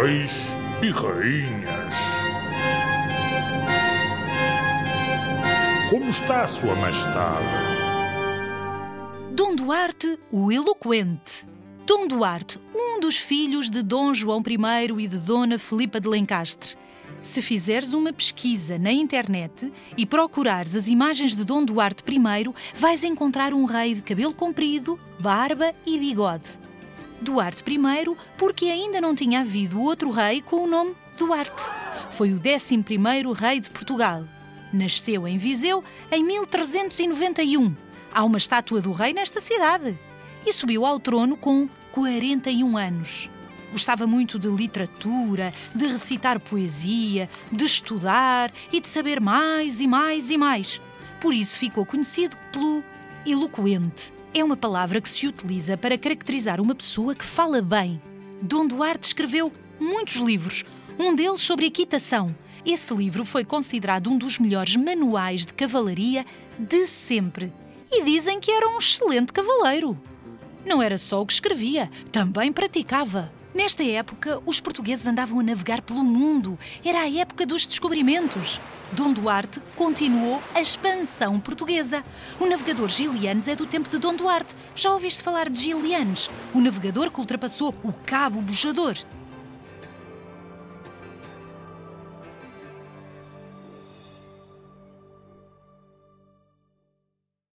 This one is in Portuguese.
reis e rainhas. Como está Sua Majestade? Dom Duarte, o eloquente. Dom Duarte, um dos filhos de Dom João I e de Dona Filipa de Lencastre. Se fizeres uma pesquisa na internet e procurares as imagens de Dom Duarte I, vais encontrar um rei de cabelo comprido, barba e bigode. Duarte I, porque ainda não tinha havido outro rei com o nome Duarte. Foi o 11 rei de Portugal. Nasceu em Viseu em 1391. Há uma estátua do rei nesta cidade. E subiu ao trono com 41 anos. Gostava muito de literatura, de recitar poesia, de estudar e de saber mais e mais e mais. Por isso ficou conhecido pelo eloquente. É uma palavra que se utiliza para caracterizar uma pessoa que fala bem. Dom Duarte escreveu muitos livros, um deles sobre equitação. Esse livro foi considerado um dos melhores manuais de cavalaria de sempre. E dizem que era um excelente cavaleiro. Não era só o que escrevia, também praticava. Nesta época, os portugueses andavam a navegar pelo mundo. Era a época dos descobrimentos. Dom Duarte continuou a expansão portuguesa. O navegador Gilianes é do tempo de Dom Duarte. Já ouviste falar de Gilianes? O navegador que ultrapassou o Cabo Bujador.